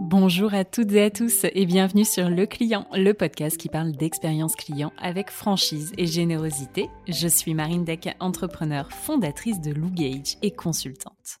Bonjour à toutes et à tous et bienvenue sur Le Client, le podcast qui parle d'expérience client avec franchise et générosité. Je suis Marine Deck, entrepreneur, fondatrice de Lou Gage et consultante.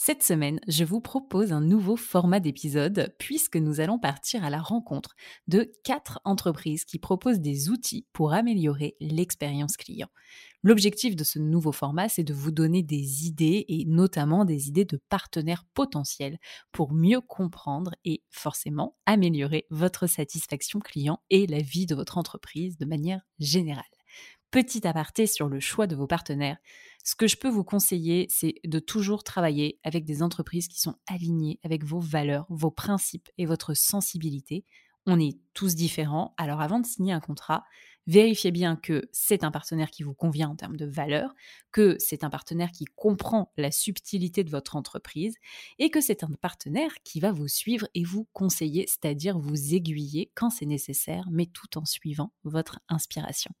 Cette semaine, je vous propose un nouveau format d'épisode puisque nous allons partir à la rencontre de quatre entreprises qui proposent des outils pour améliorer l'expérience client. L'objectif de ce nouveau format, c'est de vous donner des idées et notamment des idées de partenaires potentiels pour mieux comprendre et forcément améliorer votre satisfaction client et la vie de votre entreprise de manière générale. Petit aparté sur le choix de vos partenaires. Ce que je peux vous conseiller, c'est de toujours travailler avec des entreprises qui sont alignées avec vos valeurs, vos principes et votre sensibilité. On est tous différents, alors avant de signer un contrat, vérifiez bien que c'est un partenaire qui vous convient en termes de valeurs, que c'est un partenaire qui comprend la subtilité de votre entreprise et que c'est un partenaire qui va vous suivre et vous conseiller, c'est-à-dire vous aiguiller quand c'est nécessaire, mais tout en suivant votre inspiration.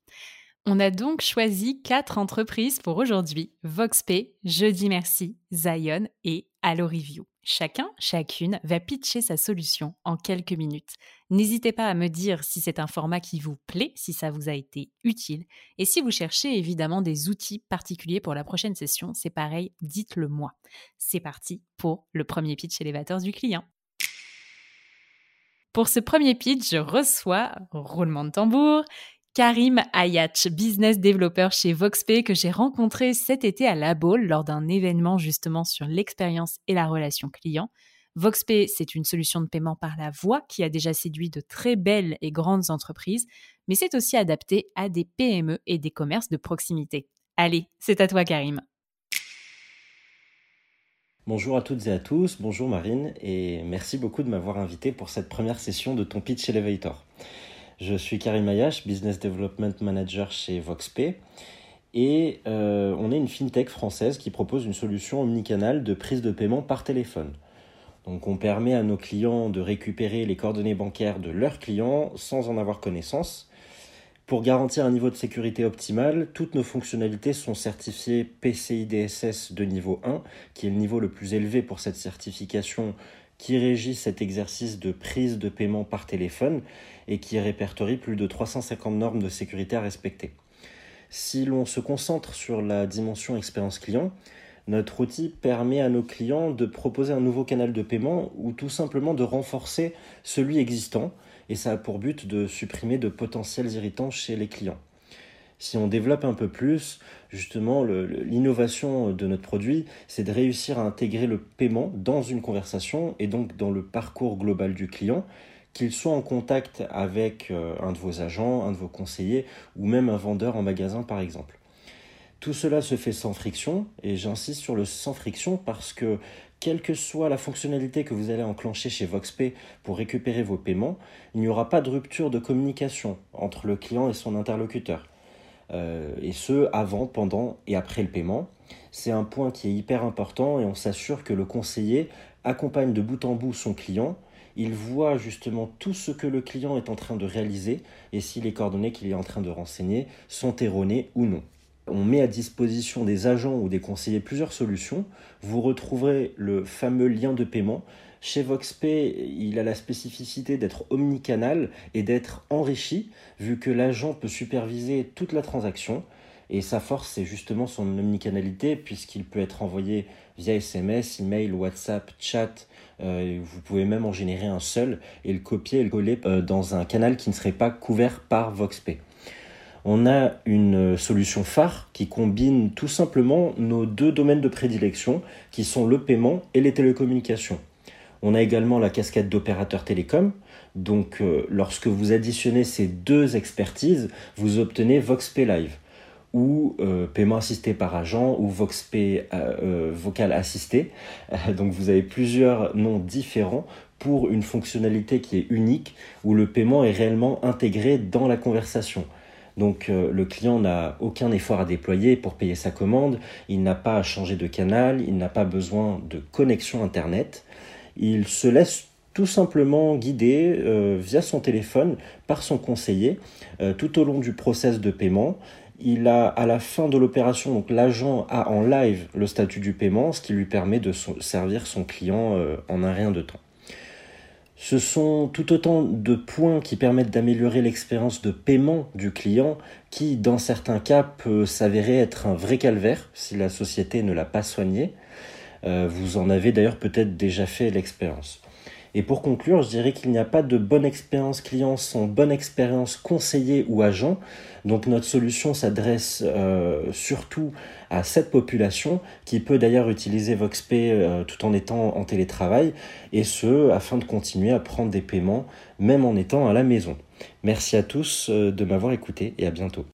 On a donc choisi quatre entreprises pour aujourd'hui VoxP, Jeudi Merci, Zion et Allo Review. Chacun, chacune va pitcher sa solution en quelques minutes. N'hésitez pas à me dire si c'est un format qui vous plaît, si ça vous a été utile. Et si vous cherchez évidemment des outils particuliers pour la prochaine session, c'est pareil, dites-le moi. C'est parti pour le premier pitch élévateur du client. Pour ce premier pitch, je reçois, roulement de tambour, Karim Ayach, business developer chez VoxP que j'ai rencontré cet été à La Baule lors d'un événement justement sur l'expérience et la relation client. VoxP, c'est une solution de paiement par la voix qui a déjà séduit de très belles et grandes entreprises, mais c'est aussi adapté à des PME et des commerces de proximité. Allez, c'est à toi Karim. Bonjour à toutes et à tous, bonjour Marine, et merci beaucoup de m'avoir invité pour cette première session de ton Pitch Elevator. Je suis Karim Ayash, Business Development Manager chez VoxP. Et euh, on est une fintech française qui propose une solution omnicanal de prise de paiement par téléphone. Donc on permet à nos clients de récupérer les coordonnées bancaires de leurs clients sans en avoir connaissance. Pour garantir un niveau de sécurité optimal, toutes nos fonctionnalités sont certifiées PCI DSS de niveau 1, qui est le niveau le plus élevé pour cette certification qui régit cet exercice de prise de paiement par téléphone et qui répertorie plus de 350 normes de sécurité à respecter. Si l'on se concentre sur la dimension expérience client, notre outil permet à nos clients de proposer un nouveau canal de paiement ou tout simplement de renforcer celui existant et ça a pour but de supprimer de potentiels irritants chez les clients. Si on développe un peu plus, justement, l'innovation de notre produit, c'est de réussir à intégrer le paiement dans une conversation et donc dans le parcours global du client, qu'il soit en contact avec euh, un de vos agents, un de vos conseillers ou même un vendeur en magasin par exemple. Tout cela se fait sans friction et j'insiste sur le sans friction parce que quelle que soit la fonctionnalité que vous allez enclencher chez VoxP pour récupérer vos paiements, il n'y aura pas de rupture de communication entre le client et son interlocuteur. Euh, et ce, avant, pendant et après le paiement. C'est un point qui est hyper important et on s'assure que le conseiller accompagne de bout en bout son client. Il voit justement tout ce que le client est en train de réaliser et si les coordonnées qu'il est en train de renseigner sont erronées ou non. On met à disposition des agents ou des conseillers plusieurs solutions. Vous retrouverez le fameux lien de paiement chez VoxPay, il a la spécificité d'être omnicanal et d'être enrichi, vu que l'agent peut superviser toute la transaction. Et sa force, c'est justement son omnicanalité, puisqu'il peut être envoyé via SMS, email, WhatsApp, chat. Euh, vous pouvez même en générer un seul et le copier et le coller euh, dans un canal qui ne serait pas couvert par VoxPay. On a une solution phare qui combine tout simplement nos deux domaines de prédilection, qui sont le paiement et les télécommunications. On a également la casquette d'opérateurs télécom. Donc, euh, lorsque vous additionnez ces deux expertises, vous obtenez VoxPay Live. ou euh, paiement assisté par agent ou VoxPay euh, vocal assisté. donc vous avez plusieurs noms différents pour une fonctionnalité qui est unique où le paiement est réellement intégré dans la conversation. Donc le client n'a aucun effort à déployer pour payer sa commande, il n'a pas à changer de canal, il n'a pas besoin de connexion Internet. Il se laisse tout simplement guidé euh, via son téléphone par son conseiller euh, tout au long du process de paiement. Il a à la fin de l'opération, donc l'agent a en live le statut du paiement, ce qui lui permet de servir son client euh, en un rien de temps. Ce sont tout autant de points qui permettent d'améliorer l'expérience de paiement du client qui, dans certains cas, peut s'avérer être un vrai calvaire si la société ne l'a pas soigné. Vous en avez d'ailleurs peut-être déjà fait l'expérience. Et pour conclure, je dirais qu'il n'y a pas de bonne expérience client sans bonne expérience conseiller ou agent. Donc notre solution s'adresse euh, surtout à cette population qui peut d'ailleurs utiliser VoxPay euh, tout en étant en télétravail et ce afin de continuer à prendre des paiements même en étant à la maison. Merci à tous euh, de m'avoir écouté et à bientôt.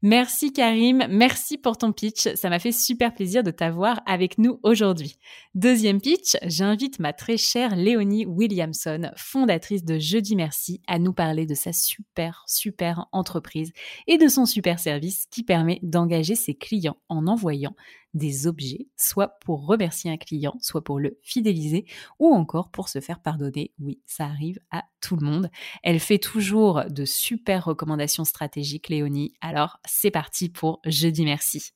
Merci Karim, merci pour ton pitch. Ça m'a fait super plaisir de t'avoir avec nous aujourd'hui. Deuxième pitch, j'invite ma très chère Léonie Williamson, fondatrice de Jeudi Merci, à nous parler de sa super, super entreprise et de son super service qui permet d'engager ses clients en envoyant des objets, soit pour remercier un client, soit pour le fidéliser, ou encore pour se faire pardonner. Oui, ça arrive à tout le monde. Elle fait toujours de super recommandations stratégiques, Léonie. Alors, c'est parti pour Jeudi merci.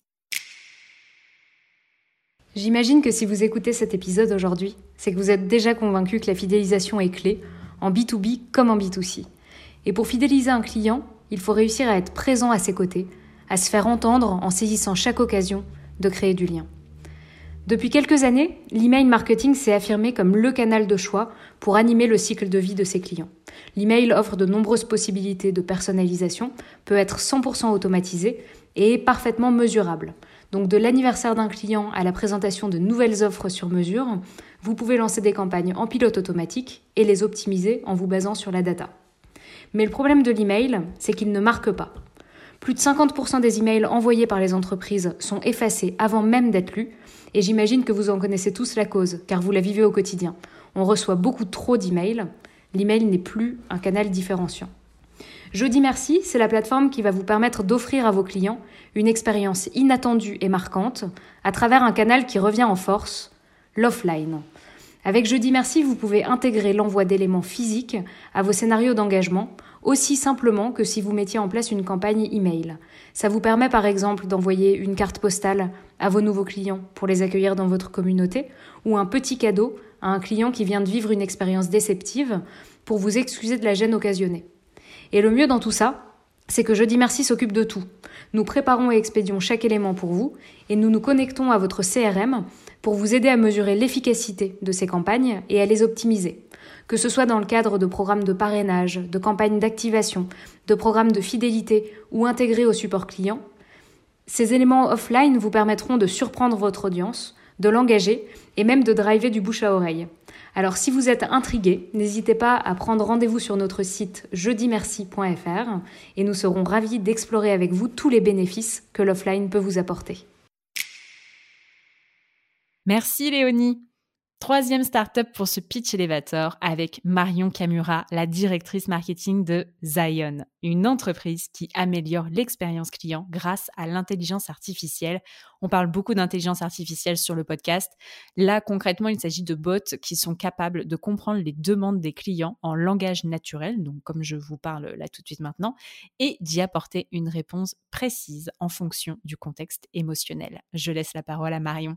J'imagine que si vous écoutez cet épisode aujourd'hui, c'est que vous êtes déjà convaincu que la fidélisation est clé, en B2B comme en B2C. Et pour fidéliser un client, il faut réussir à être présent à ses côtés, à se faire entendre en saisissant chaque occasion de créer du lien. Depuis quelques années, l'email marketing s'est affirmé comme le canal de choix pour animer le cycle de vie de ses clients. L'email offre de nombreuses possibilités de personnalisation, peut être 100% automatisé et est parfaitement mesurable. Donc de l'anniversaire d'un client à la présentation de nouvelles offres sur mesure, vous pouvez lancer des campagnes en pilote automatique et les optimiser en vous basant sur la data. Mais le problème de l'email, c'est qu'il ne marque pas. Plus de 50% des emails envoyés par les entreprises sont effacés avant même d'être lus, et j'imagine que vous en connaissez tous la cause, car vous la vivez au quotidien. On reçoit beaucoup trop d'emails, l'email n'est plus un canal différenciant. Jeudi Merci, c'est la plateforme qui va vous permettre d'offrir à vos clients une expérience inattendue et marquante à travers un canal qui revient en force, l'offline. Avec Jeudi Merci, vous pouvez intégrer l'envoi d'éléments physiques à vos scénarios d'engagement aussi simplement que si vous mettiez en place une campagne email. Ça vous permet par exemple d'envoyer une carte postale à vos nouveaux clients pour les accueillir dans votre communauté ou un petit cadeau à un client qui vient de vivre une expérience déceptive pour vous excuser de la gêne occasionnée. Et le mieux dans tout ça, c'est que Jeudi Merci s'occupe de tout. Nous préparons et expédions chaque élément pour vous et nous nous connectons à votre CRM pour vous aider à mesurer l'efficacité de ces campagnes et à les optimiser que ce soit dans le cadre de programmes de parrainage, de campagnes d'activation, de programmes de fidélité ou intégrés au support client. Ces éléments offline vous permettront de surprendre votre audience, de l'engager et même de driver du bouche à oreille. Alors si vous êtes intrigué, n'hésitez pas à prendre rendez-vous sur notre site jeudimerci.fr et nous serons ravis d'explorer avec vous tous les bénéfices que l'offline peut vous apporter. Merci Léonie. Troisième startup pour ce pitch elevator avec Marion Kamura, la directrice marketing de Zion, une entreprise qui améliore l'expérience client grâce à l'intelligence artificielle. On parle beaucoup d'intelligence artificielle sur le podcast. Là, concrètement, il s'agit de bots qui sont capables de comprendre les demandes des clients en langage naturel, donc comme je vous parle là tout de suite maintenant, et d'y apporter une réponse précise en fonction du contexte émotionnel. Je laisse la parole à Marion.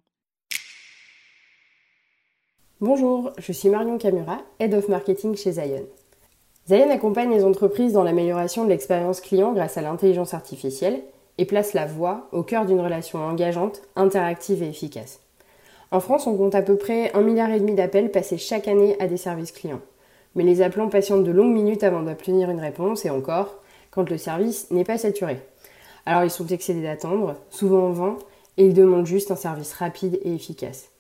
Bonjour, je suis Marion Camura, Head of Marketing chez Zion. Zion accompagne les entreprises dans l'amélioration de l'expérience client grâce à l'intelligence artificielle et place la voix au cœur d'une relation engageante, interactive et efficace. En France, on compte à peu près 1,5 milliard d'appels passés chaque année à des services clients. Mais les appelants patientent de longues minutes avant d'obtenir une réponse et encore quand le service n'est pas saturé. Alors ils sont excédés d'attendre, souvent en vain, et ils demandent juste un service rapide et efficace.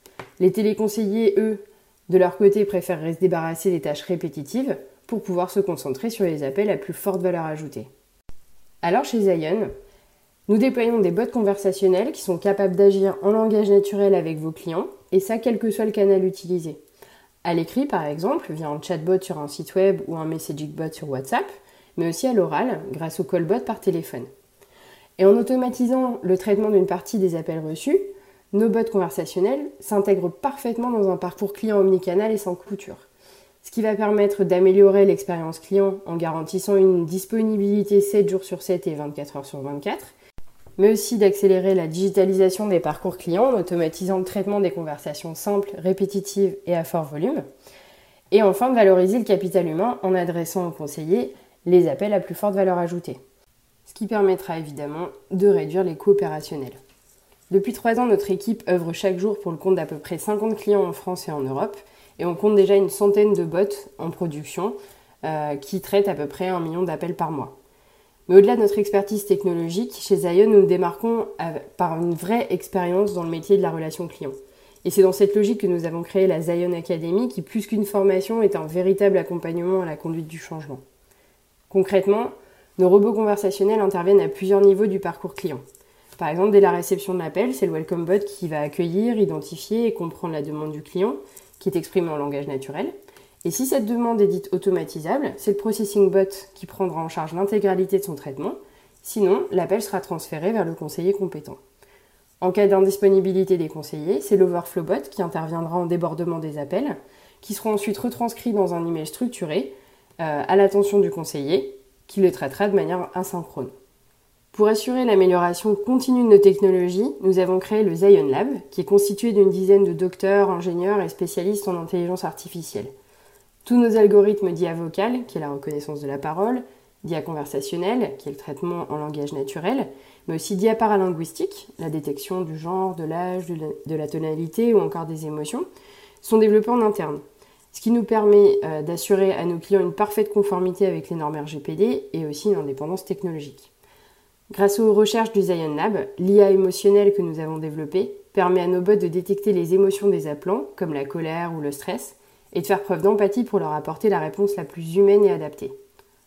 Les téléconseillers, eux, de leur côté, préféreraient se débarrasser des tâches répétitives pour pouvoir se concentrer sur les appels à plus forte valeur ajoutée. Alors chez Zion, nous déployons des bots conversationnels qui sont capables d'agir en langage naturel avec vos clients, et ça quel que soit le canal utilisé. À l'écrit par exemple, via un chatbot sur un site web ou un messaging bot sur WhatsApp, mais aussi à l'oral, grâce au callbot par téléphone. Et en automatisant le traitement d'une partie des appels reçus, nos bots conversationnels s'intègrent parfaitement dans un parcours client omnicanal et sans couture. Ce qui va permettre d'améliorer l'expérience client en garantissant une disponibilité 7 jours sur 7 et 24 heures sur 24, mais aussi d'accélérer la digitalisation des parcours clients en automatisant le traitement des conversations simples, répétitives et à fort volume, et enfin de valoriser le capital humain en adressant aux conseillers les appels à plus forte valeur ajoutée ce qui permettra évidemment de réduire les coûts opérationnels. Depuis trois ans, notre équipe œuvre chaque jour pour le compte d'à peu près 50 clients en France et en Europe, et on compte déjà une centaine de bots en production euh, qui traitent à peu près un million d'appels par mois. Mais au-delà de notre expertise technologique, chez Zion, nous nous démarquons par une vraie expérience dans le métier de la relation client. Et c'est dans cette logique que nous avons créé la Zion Academy, qui plus qu'une formation est un véritable accompagnement à la conduite du changement. Concrètement, nos robots conversationnels interviennent à plusieurs niveaux du parcours client. Par exemple, dès la réception de l'appel, c'est le Welcome Bot qui va accueillir, identifier et comprendre la demande du client, qui est exprimée en langage naturel. Et si cette demande est dite automatisable, c'est le Processing Bot qui prendra en charge l'intégralité de son traitement. Sinon, l'appel sera transféré vers le conseiller compétent. En cas d'indisponibilité des conseillers, c'est l'Overflow Bot qui interviendra en débordement des appels, qui seront ensuite retranscrits dans un email structuré euh, à l'attention du conseiller qui le traitera de manière asynchrone. Pour assurer l'amélioration continue de nos technologies, nous avons créé le Zion Lab, qui est constitué d'une dizaine de docteurs, ingénieurs et spécialistes en intelligence artificielle. Tous nos algorithmes d'IA vocal, qui est la reconnaissance de la parole, d'IA conversationnel, qui est le traitement en langage naturel, mais aussi d'IA paralinguistique, la détection du genre, de l'âge, de la tonalité ou encore des émotions, sont développés en interne ce qui nous permet euh, d'assurer à nos clients une parfaite conformité avec les normes RGPD et aussi une indépendance technologique. Grâce aux recherches du Zion Lab, l'IA émotionnelle que nous avons développée permet à nos bots de détecter les émotions des appelants, comme la colère ou le stress, et de faire preuve d'empathie pour leur apporter la réponse la plus humaine et adaptée.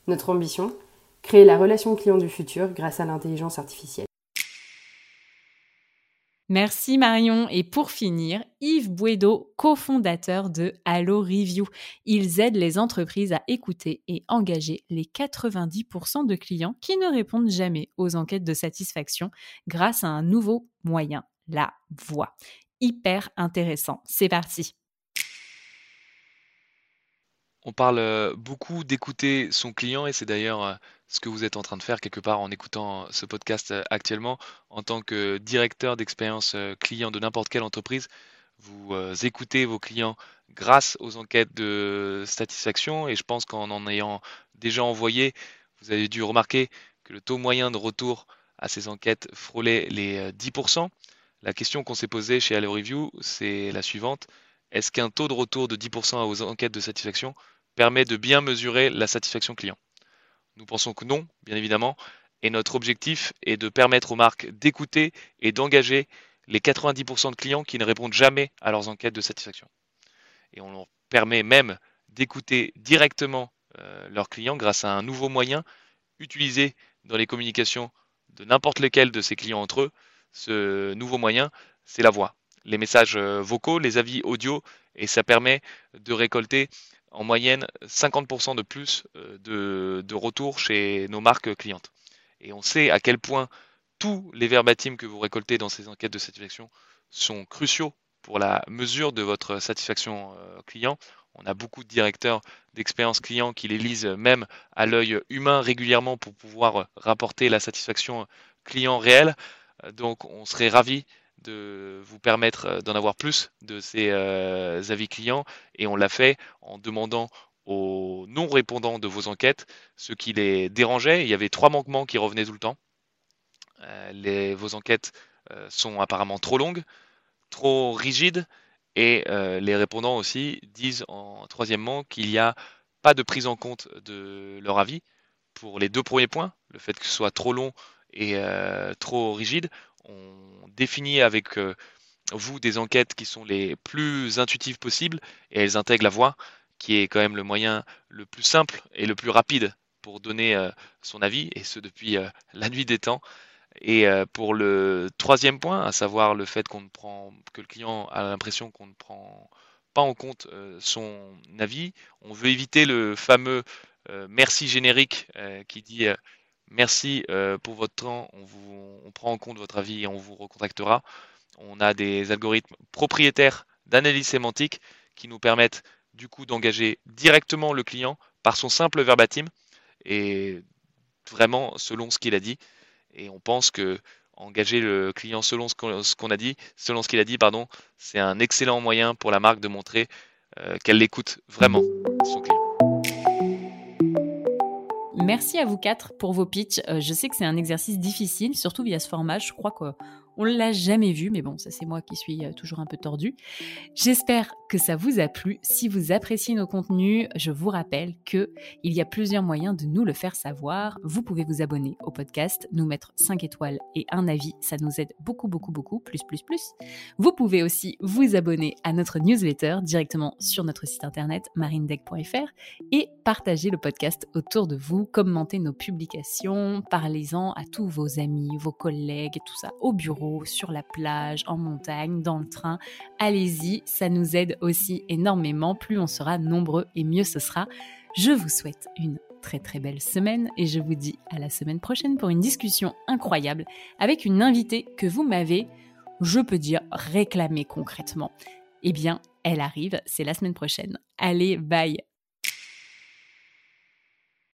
Notre ambition Créer la relation client du futur grâce à l'intelligence artificielle. Merci Marion. Et pour finir, Yves Bouedo, cofondateur de Allo Review. Ils aident les entreprises à écouter et engager les 90% de clients qui ne répondent jamais aux enquêtes de satisfaction grâce à un nouveau moyen, la voix. Hyper intéressant. C'est parti. On parle euh, beaucoup d'écouter son client et c'est d'ailleurs euh, ce que vous êtes en train de faire quelque part en écoutant ce podcast euh, actuellement en tant que directeur d'expérience client de n'importe quelle entreprise. Vous écoutez vos clients grâce aux enquêtes de satisfaction et je pense qu'en en ayant déjà envoyé, vous avez dû remarquer que le taux moyen de retour à ces enquêtes frôlait les 10%. La question qu'on s'est posée chez Allo Review, c'est la suivante. Est-ce qu'un taux de retour de 10% aux enquêtes de satisfaction permet de bien mesurer la satisfaction client Nous pensons que non, bien évidemment, et notre objectif est de permettre aux marques d'écouter et d'engager les 90% de clients qui ne répondent jamais à leurs enquêtes de satisfaction. Et on leur permet même d'écouter directement euh, leurs clients grâce à un nouveau moyen utilisé dans les communications de n'importe lequel de ces clients entre eux. Ce nouveau moyen, c'est la voix, les messages euh, vocaux, les avis audio, et ça permet de récolter en moyenne 50% de plus euh, de, retours chez nos marques clientes. Et on sait à quel point tous les verbatims que vous récoltez dans ces enquêtes de satisfaction sont cruciaux pour la mesure de votre satisfaction euh, client. On a beaucoup de directeurs d'expérience client qui les lisent même à l'œil humain régulièrement pour pouvoir rapporter la satisfaction client réelle. Euh, donc on serait ravi de vous permettre euh, d'en avoir plus de ces euh, avis clients et on l'a fait en demandant aux non-répondants de vos enquêtes ce qui les dérangeait. Il y avait trois manquements qui revenaient tout le temps. Euh, les, vos enquêtes sont apparemment trop longues, trop rigides et les répondants aussi disent en troisièmement qu'il n'y a pas de prise en compte de leur avis pour les deux premiers points, le fait que ce soit trop long et trop rigide on définit avec euh, vous des enquêtes qui sont les plus intuitives possibles et elles intègrent la voix, qui est quand même le moyen le plus simple et le plus rapide pour donner son avis, et ce depuis la nuit des temps. Et pour le troisième point, à savoir le fait qu'on ne prend que le client a l'impression qu'on ne prend pas en compte son avis, on veut éviter le fameux merci générique qui dit merci pour votre temps, on prend en compte votre avis et on vous recontactera. On a des algorithmes propriétaires d'analyse sémantique qui nous permettent du coup d'engager directement le client par son simple verbatim et vraiment selon ce qu'il a dit. Et on pense que engager le client selon ce qu'on a dit, selon ce qu'il a dit, pardon, c'est un excellent moyen pour la marque de montrer euh, qu'elle l'écoute vraiment, son client. Merci à vous quatre pour vos pitchs. Euh, je sais que c'est un exercice difficile, surtout via ce format. Je crois que on l'a jamais vu, mais bon, ça c'est moi qui suis euh, toujours un peu tordu. J'espère que ça vous a plu. Si vous appréciez nos contenus, je vous rappelle que il y a plusieurs moyens de nous le faire savoir. Vous pouvez vous abonner au podcast, nous mettre 5 étoiles et un avis, ça nous aide beaucoup beaucoup beaucoup, plus plus plus. Vous pouvez aussi vous abonner à notre newsletter directement sur notre site internet marindeck.fr et partager le podcast autour de vous, commenter nos publications, parlez-en à tous vos amis, vos collègues tout ça au sur la plage, en montagne, dans le train. Allez-y, ça nous aide aussi énormément. Plus on sera nombreux et mieux ce sera. Je vous souhaite une très très belle semaine et je vous dis à la semaine prochaine pour une discussion incroyable avec une invitée que vous m'avez, je peux dire, réclamée concrètement. Eh bien, elle arrive, c'est la semaine prochaine. Allez, bye